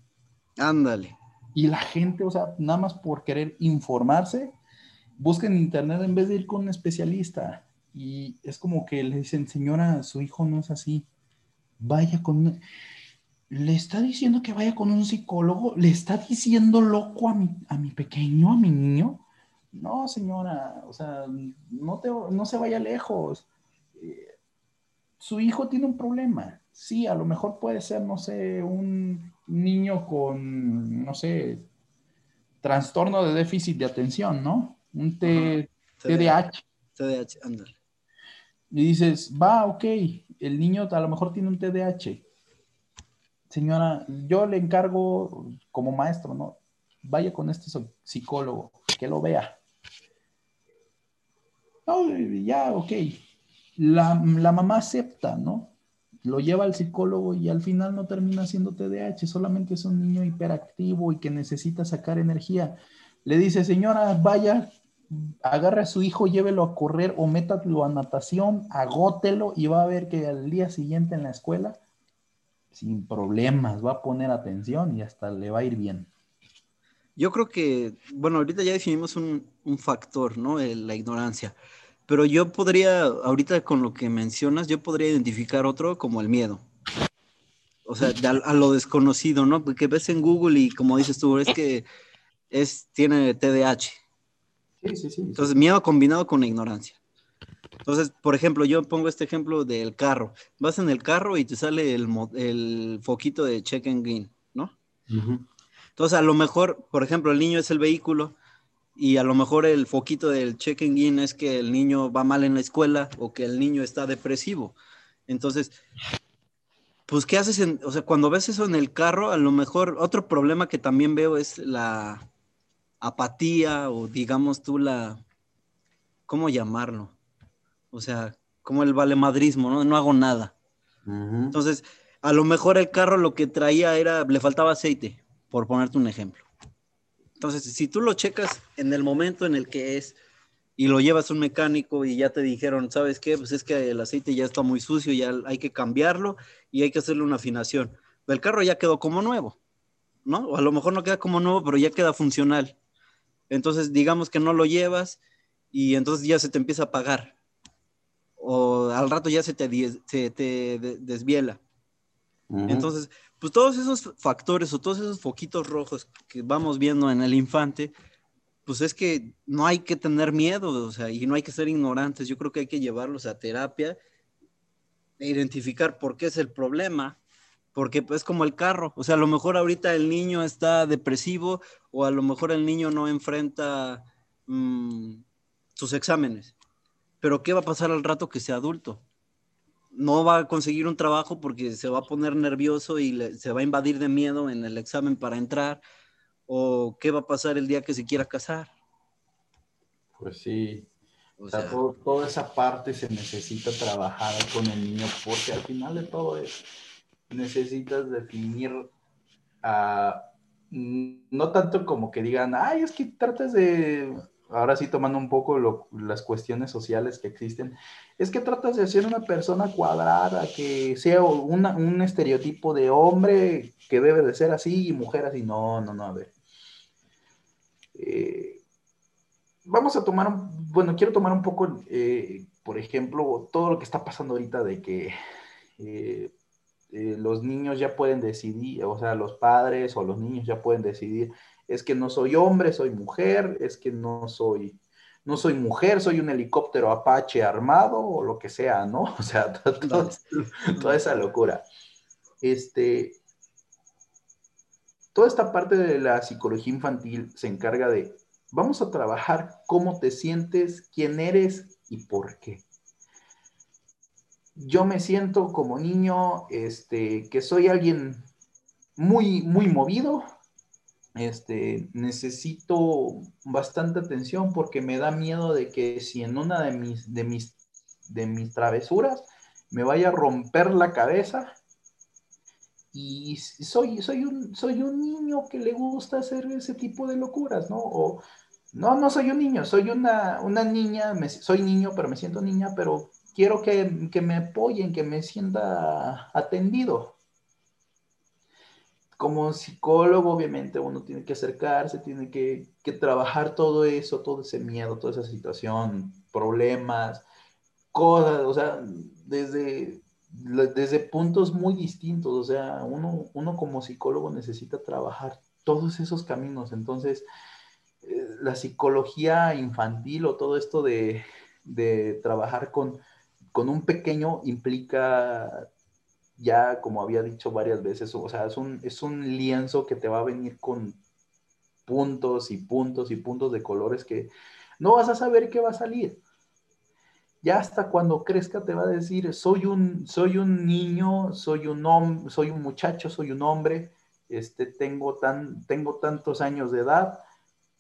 Ándale. Y la gente, o sea, nada más por querer informarse, busca en internet en vez de ir con un especialista y es como que le dicen, señora, su hijo no es así, vaya con... Le está diciendo que vaya con un psicólogo, le está diciendo loco a mi, a mi pequeño, a mi niño. No, señora, o sea, no, te, no se vaya lejos. Eh, su hijo tiene un problema. Sí, a lo mejor puede ser, no sé, un niño con, no sé, trastorno de déficit de atención, ¿no? Un TDAH. TDAH, ándale y dices, va, ok, el niño a lo mejor tiene un TDAH. Señora, yo le encargo como maestro, ¿no? Vaya con este psicólogo, que lo vea. No, ya, ok. La, la mamá acepta, ¿no? Lo lleva al psicólogo y al final no termina siendo TDAH, solamente es un niño hiperactivo y que necesita sacar energía. Le dice, señora, vaya agarre a su hijo, llévelo a correr o métalo a natación, agótelo y va a ver que al día siguiente en la escuela, sin problemas, va a poner atención y hasta le va a ir bien. Yo creo que, bueno, ahorita ya definimos un, factor, ¿no? la ignorancia. Pero yo podría, ahorita con lo que mencionas, yo podría identificar otro como el miedo. O sea, a, a lo desconocido, ¿no? Porque ves en Google y como dices tú, es que es, tiene TDAH entonces, miedo combinado con ignorancia. Entonces, por ejemplo, yo pongo este ejemplo del carro. Vas en el carro y te sale el, el foquito de check and green, ¿no? Entonces, a lo mejor, por ejemplo, el niño es el vehículo y a lo mejor el foquito del checking in es que el niño va mal en la escuela o que el niño está depresivo. Entonces, pues, ¿qué haces? En, o sea, cuando ves eso en el carro, a lo mejor otro problema que también veo es la apatía o digamos tú la, ¿cómo llamarlo? O sea, como el valemadrismo, ¿no? No hago nada. Entonces, a lo mejor el carro lo que traía era, le faltaba aceite, por ponerte un ejemplo. Entonces, si tú lo checas en el momento en el que es y lo llevas a un mecánico y ya te dijeron, ¿sabes qué? Pues es que el aceite ya está muy sucio, ya hay que cambiarlo y hay que hacerle una afinación. El carro ya quedó como nuevo, ¿no? O a lo mejor no queda como nuevo, pero ya queda funcional. Entonces, digamos que no lo llevas y entonces ya se te empieza a pagar. O al rato ya se te, se te desviela. Entonces, pues todos esos factores o todos esos foquitos rojos que vamos viendo en el infante, pues es que no hay que tener miedo, o sea, y no hay que ser ignorantes. Yo creo que hay que llevarlos a terapia e identificar por qué es el problema, porque pues, es como el carro, o sea, a lo mejor ahorita el niño está depresivo o a lo mejor el niño no enfrenta mm, sus exámenes, pero ¿qué va a pasar al rato que sea adulto? no va a conseguir un trabajo porque se va a poner nervioso y se va a invadir de miedo en el examen para entrar, o qué va a pasar el día que se quiera casar. Pues sí, o sea, toda esa parte se necesita trabajar con el niño porque al final de todo es, necesitas definir no tanto como que digan, ay, es que tratas de ahora sí tomando un poco las cuestiones sociales que existen, es que tratas de ser una persona cuadrada, que sea un estereotipo de hombre que debe de ser así y mujer así. No, no, no, a ver. Eh, vamos a tomar, bueno, quiero tomar un poco, eh, por ejemplo, todo lo que está pasando ahorita de que eh, los niños ya pueden decidir, o sea, los padres o los niños ya pueden decidir es que no soy hombre, soy mujer, es que no soy, no soy mujer, soy un helicóptero Apache armado o lo que sea, ¿no? O sea, toda esa locura. Este, toda esta parte de la psicología infantil se encarga de, vamos a trabajar cómo te sientes, quién eres y por qué. Yo me siento como niño, este, que soy alguien muy, muy movido, este, necesito bastante atención porque me da miedo de que si en una de mis, de mis, de mis travesuras me vaya a romper la cabeza y soy, soy, un, soy un niño que le gusta hacer ese tipo de locuras, ¿no? O, no, no soy un niño, soy una, una niña, soy niño, pero me siento niña, pero quiero que, que me apoyen, que me sienta atendido como psicólogo, obviamente, uno tiene que acercarse, tiene que, trabajar todo eso, todo ese miedo, toda esa situación, problemas, cosas, o sea, desde, desde puntos muy distintos, o sea, uno, uno como psicólogo necesita trabajar todos esos caminos. Entonces, eh, la psicología infantil o todo esto de, de trabajar con, con un pequeño implica ya como había dicho varias veces, o sea, es un, es un lienzo que te va a venir con puntos y puntos y puntos de colores que no vas a saber qué va a salir. Ya hasta cuando crezca te va a decir, soy un, soy un niño, soy un hombre, soy un muchacho, soy un hombre, este, tengo, tan, tengo tantos años de edad,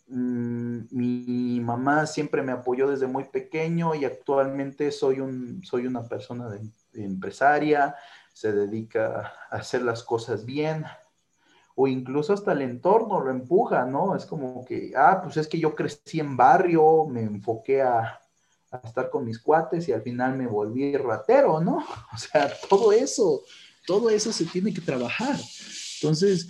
mi mamá siempre me apoyó desde muy pequeño y actualmente soy, un, soy una persona de, empresaria, se dedica a hacer las cosas bien, o incluso hasta el entorno lo empuja, ¿no? Es como que, ah, pues es que yo crecí en barrio, me enfoqué a, estar con mis cuates y al final me volví ratero, ¿no? O sea, todo eso, todo eso se tiene que trabajar. Entonces,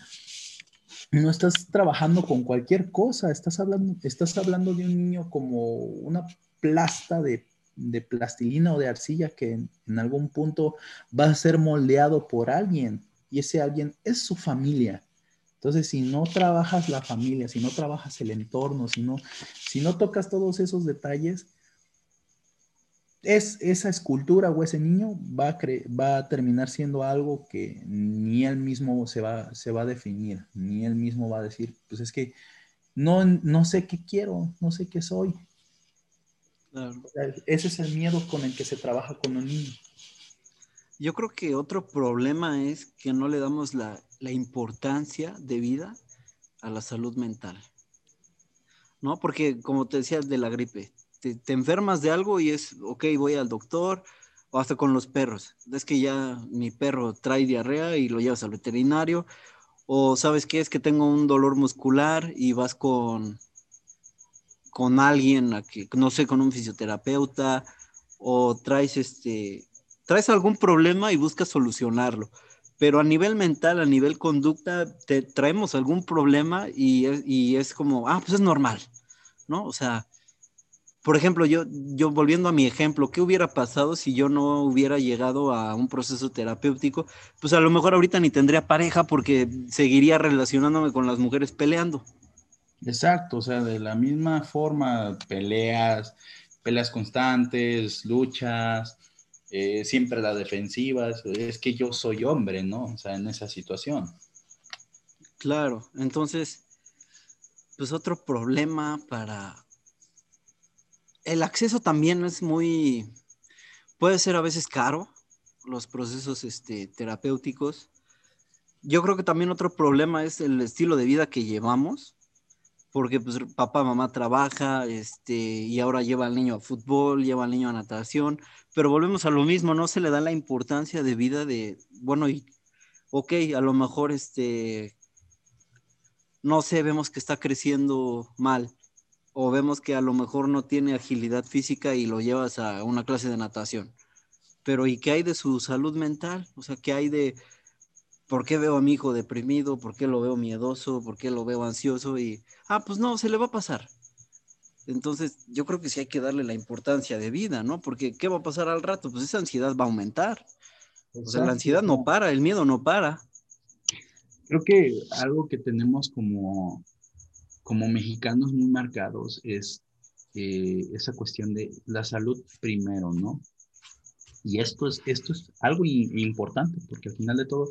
no estás trabajando con cualquier cosa, estás hablando, estás hablando de un niño como una plasta de de plastilina o de arcilla que en, algún punto va a ser moldeado por alguien y ese alguien es su familia. Entonces, si no trabajas la familia, si no trabajas el entorno, si no, si no tocas todos esos detalles, es, esa escultura o ese niño va a, va a terminar siendo algo que ni él mismo se va, se va a definir, ni él mismo va a decir, pues es que no, no sé qué quiero, no sé qué soy. ese es el miedo con el que se trabaja con un niño. Yo creo que otro problema es que no le damos la, importancia de vida a la salud mental. ¿No? Porque como te decía de la gripe, te, enfermas de algo y es, ok, voy al doctor, o hasta con los perros. Es que ya mi perro trae diarrea y lo llevas al veterinario, o sabes qué es que tengo un dolor muscular y vas con, con alguien, que, no sé, con un fisioterapeuta, o traes este, traes algún problema y buscas solucionarlo. Pero a nivel mental, a nivel conducta, te traemos algún problema y es, y es como, ah, pues es normal, ¿no? O sea, por ejemplo, yo, yo volviendo a mi ejemplo, ¿qué hubiera pasado si yo no hubiera llegado a un proceso terapéutico? Pues a lo mejor ahorita ni tendría pareja porque seguiría relacionándome con las mujeres peleando. Exacto, o sea, de la misma forma, peleas, peleas constantes, luchas, eh, siempre las defensivas, es que yo soy hombre, ¿no? O sea, en esa situación. Claro, entonces, pues otro problema para, el acceso también es muy, puede ser a veces caro, los procesos este, terapéuticos. Yo creo que también otro problema es el estilo de vida que llevamos, porque pues papá, mamá trabaja, este, y ahora lleva al niño a fútbol, lleva al niño a natación, pero volvemos a lo mismo, no se le da la importancia de vida de, bueno, y, ok, a lo mejor, este, no sé, vemos que está creciendo mal, o vemos que a lo mejor no tiene agilidad física y lo llevas a una clase de natación. Pero ¿y qué hay de su salud mental? O sea, ¿qué hay de por qué veo a mi hijo deprimido? ¿Por qué lo veo miedoso? ¿Por qué lo veo ansioso? Y, ah, pues no, se le va a pasar. Entonces, yo creo que sí hay que darle la importancia de vida, ¿no? Porque ¿qué va a pasar al rato? Pues esa ansiedad va a aumentar. O sea, la ansiedad no para, el miedo no para. Creo que algo que tenemos como como mexicanos muy marcados es eh, esa cuestión de la salud primero, ¿no? Y esto es, esto es algo importante, porque al final de todo,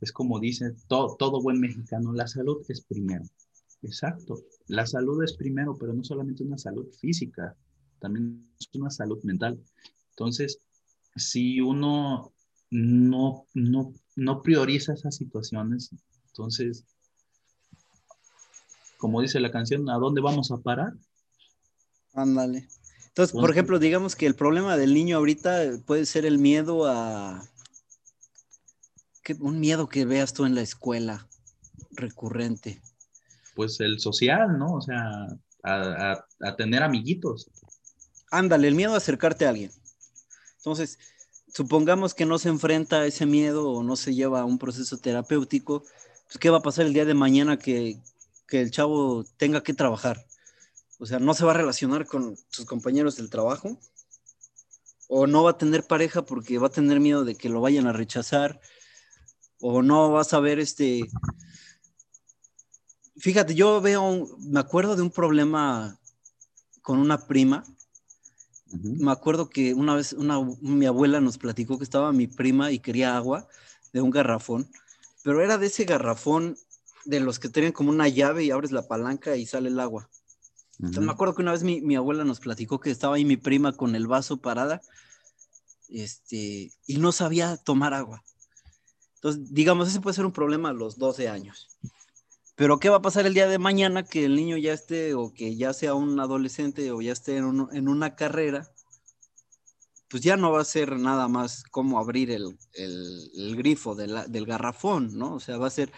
es como dice todo, buen mexicano, la salud es primero. Exacto, la salud es primero, pero no solamente una salud física, también es una salud mental. Entonces, si uno no, no, no prioriza esas situaciones, entonces como dice la canción, ¿a dónde vamos a parar? Ándale. Entonces, por ejemplo, digamos que el problema del niño ahorita puede ser el miedo a... un miedo que veas tú en la escuela recurrente. Pues el social, ¿no? O sea, a, a tener amiguitos. Ándale, el miedo a acercarte a alguien. Entonces, supongamos que no se enfrenta a ese miedo o no se lleva a un proceso terapéutico, pues, ¿qué va a pasar el día de mañana que, que el chavo tenga que trabajar. O sea, no se va a relacionar con sus compañeros del trabajo o no va a tener pareja porque va a tener miedo de que lo vayan a rechazar o no va a saber este... Fíjate, yo veo, me acuerdo de un problema con una prima. Me acuerdo que una vez una, mi abuela nos platicó que estaba mi prima y quería agua de un garrafón, pero era de ese garrafón de los que tienen como una llave y abres la palanca y sale el agua. Entonces me acuerdo que una vez mi, abuela nos platicó que estaba ahí mi prima con el vaso parada este, y no sabía tomar agua. Entonces, digamos, ese puede ser un problema a los 12 años. Pero ¿qué va a pasar el día de mañana que el niño ya esté o que ya sea un adolescente o ya esté en, una carrera? Pues ya no va a ser nada más como abrir el, grifo del garrafón, ¿no? O sea, va a ser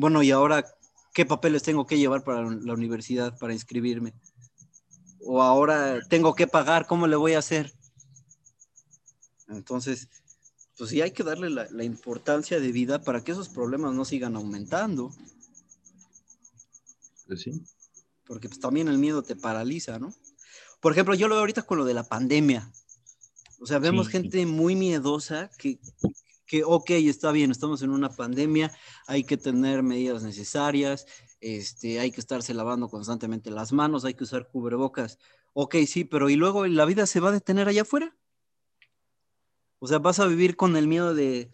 bueno, y ahora, ¿qué papeles tengo que llevar para la universidad para inscribirme? O ahora tengo que pagar, ¿cómo le voy a hacer? Entonces, pues sí hay que darle la, importancia de vida para que esos problemas no sigan aumentando. Pues sí. Porque pues también el miedo te paraliza, ¿no? Por ejemplo, yo lo veo ahorita con lo de la pandemia. O sea, vemos gente muy miedosa que, que, ok, está bien, estamos en una pandemia, hay que tener medidas necesarias, este, hay que estarse lavando constantemente las manos, hay que usar cubrebocas. Ok, sí, pero ¿y luego la vida se va a detener allá afuera? O sea, vas a vivir con el miedo de,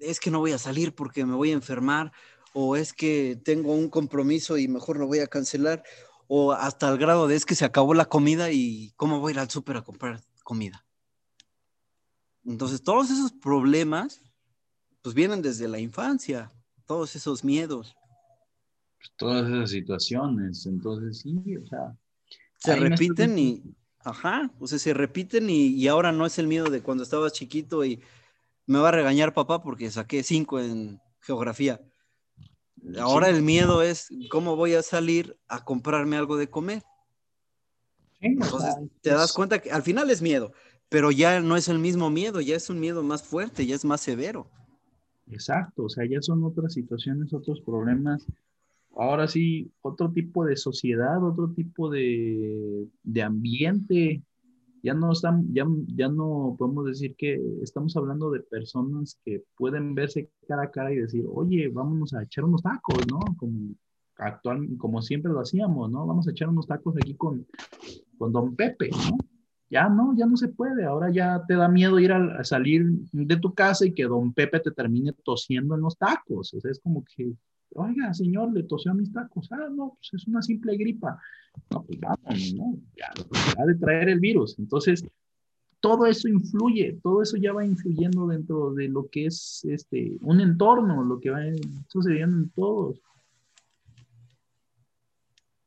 es que no voy a salir porque me voy a enfermar, o es que tengo un compromiso y mejor lo voy a cancelar, o hasta el grado de es que se acabó la comida y cómo voy a ir al súper a comprar comida. Entonces, todos esos problemas, pues vienen desde la infancia, todos esos miedos. Pues, todas esas situaciones, entonces sí, o sea. Se repiten y, ajá, o sea, se repiten y, y ahora no es el miedo de cuando estabas chiquito y me va a regañar papá porque saqué cinco en geografía. Ahora el miedo es cómo voy a salir a comprarme algo de comer. Entonces te das cuenta que al final es miedo, pero ya no es el mismo miedo, ya es un miedo más fuerte, ya es más severo. Exacto, o sea, ya son otras situaciones, otros problemas. Ahora sí, otro tipo de sociedad, otro tipo de, de ambiente, ya no están, ya, ya no podemos decir que estamos hablando de personas que pueden verse cara a cara y decir, oye, vámonos a echar unos tacos, ¿no? Como actual, como siempre lo hacíamos, ¿no? Vamos a echar unos tacos aquí con, con Don Pepe, ¿no? Ya no, ya no se puede. Ahora ya te da miedo ir a, salir de tu casa y que Don Pepe te termine tosiendo en los tacos. O sea, es como que, oiga, señor, le tosió a mis tacos. Ah, no, pues es una simple gripa. No, pues vamos, ¿no? Ya, ha de traer el virus. Entonces, todo eso influye, todo eso ya va influyendo dentro de lo que es este, un entorno, lo que va sucediendo en todos.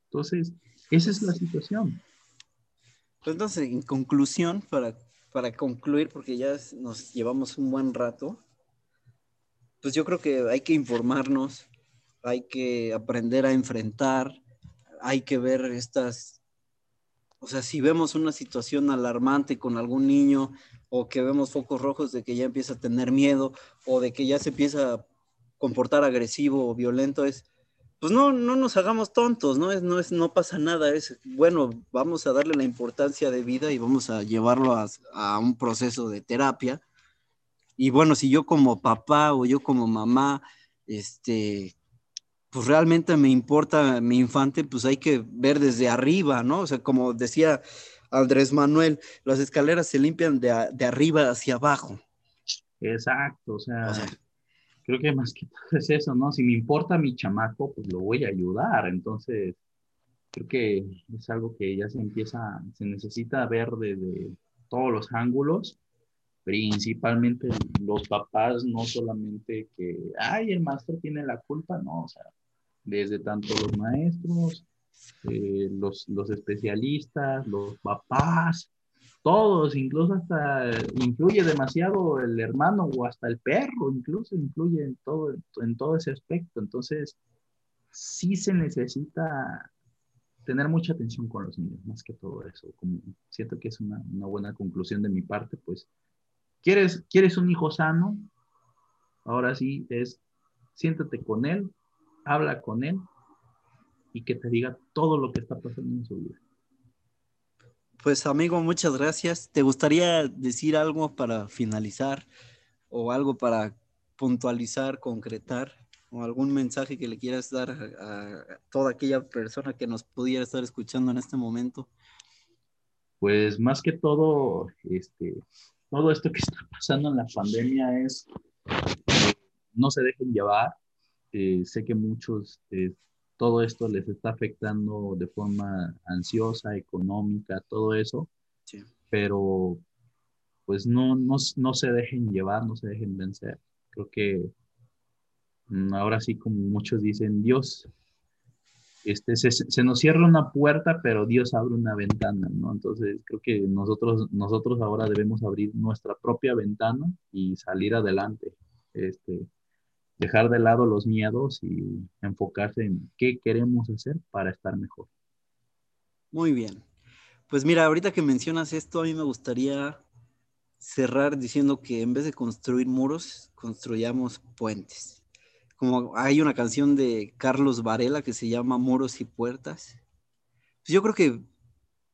Entonces, esa es la situación. Entonces, en conclusión, para, para concluir, porque ya nos llevamos un buen rato, pues yo creo que hay que informarnos, hay que aprender a enfrentar, hay que ver estas, o sea, si vemos una situación alarmante con algún niño o que vemos focos rojos de que ya empieza a tener miedo o de que ya se empieza a comportar agresivo o violento, es, pues no, no nos hagamos tontos, ¿no? Es, no, es, no pasa nada, es, bueno, vamos a darle la importancia de vida y vamos a llevarlo a, a un proceso de terapia. Y bueno, si yo como papá o yo como mamá, este, pues realmente me importa mi infante, pues hay que ver desde arriba, ¿no? O sea, como decía Andrés Manuel, las escaleras se limpian de, arriba hacia abajo. Exacto, o sea, creo que más que todo es eso, ¿no? Si me importa mi chamaco, pues lo voy a ayudar. Entonces, creo que es algo que ya se empieza, se necesita ver desde todos los ángulos, principalmente los papás, no solamente que, ay, el maestro tiene la culpa, no, o sea, desde tanto los maestros, eh, los, los especialistas, los papás, todos, incluso hasta influye demasiado el hermano o hasta el perro, incluso influye en todo, en todo ese aspecto. Entonces, sí se necesita tener mucha atención con los niños, más que todo eso. Como siento que es una, una buena conclusión de mi parte, pues, ¿quieres, ¿quieres un hijo sano? Ahora sí, es siéntate con él, habla con él y que te diga todo lo que está pasando en su vida. Pues amigo, muchas gracias. ¿Te gustaría decir algo para finalizar o algo para puntualizar, concretar o algún mensaje que le quieras dar a, toda aquella persona que nos pudiera estar escuchando en este momento? Pues más que todo, este, todo esto que está pasando en la pandemia es no se dejen llevar, eh, sé que muchos, eh, todo esto les está afectando de forma ansiosa, económica, todo eso, pero pues no, no, no se dejen llevar, no se dejen vencer. Creo que mm, ahora sí, como muchos dicen, Dios, este, se, se, nos cierra una puerta, pero Dios abre una ventana, ¿no? Entonces creo que nosotros, nosotros ahora debemos abrir nuestra propia ventana y salir adelante. Este, dejar de lado los miedos y enfocarse en qué queremos hacer para estar mejor. Muy bien. Pues mira, ahorita que mencionas esto, a mí me gustaría cerrar diciendo que en vez de construir muros, construyamos puentes. Como hay una canción de Carlos Varela que se llama Muros y Puertas. Pues yo creo que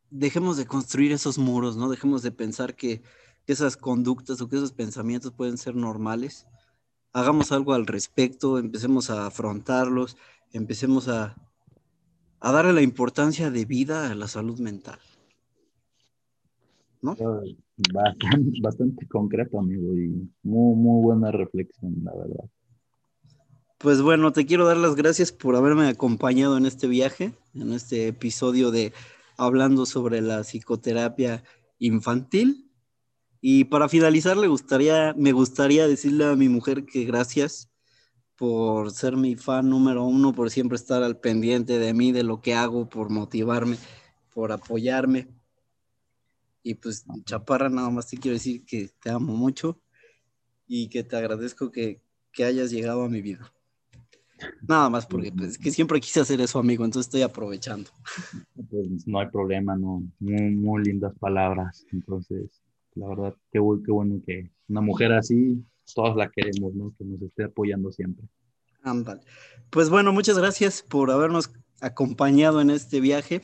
dejemos de construir esos muros, ¿no? Dejemos de pensar que esas conductas o que esos pensamientos pueden ser normales hagamos algo al respecto, empecemos a afrontarlos, empecemos a, darle la importancia de vida a la salud mental. ¿No? Bastante, concreto, amigo, y muy, muy buena reflexión, la verdad. Pues bueno, te quiero dar las gracias por haberme acompañado en este viaje, en este episodio de hablando sobre la psicoterapia infantil. Y para finalizar, le gustaría, me gustaría decirle a mi mujer que gracias por ser mi fan número uno, por siempre estar al pendiente de mí, de lo que hago, por motivarme, por apoyarme. Y pues, Chaparra, nada más te quiero decir que te amo mucho y que te agradezco que, que hayas llegado a mi vida. Nada más porque pues, que siempre quise hacer eso, amigo, entonces estoy aprovechando. Pues no hay problema, no. Muy, muy lindas palabras. Entonces, la verdad, qué, qué bueno que una mujer así, todas la queremos, ¿no? Que nos esté apoyando siempre. Ándale. Pues bueno, muchas gracias por habernos acompañado en este viaje.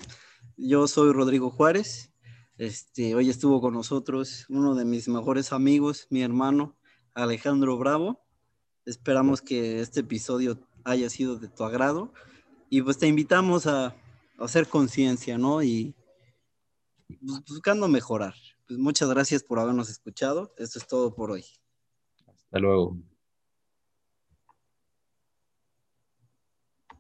Yo soy Rodrigo Juárez. Este, hoy estuvo con nosotros uno de mis mejores amigos, mi hermano Alejandro Bravo. Esperamos que este episodio haya sido de tu agrado y pues te invitamos a, hacer conciencia, ¿no? Y pues, buscando mejorar. Pues muchas gracias por habernos escuchado. Esto es todo por hoy. Hasta luego.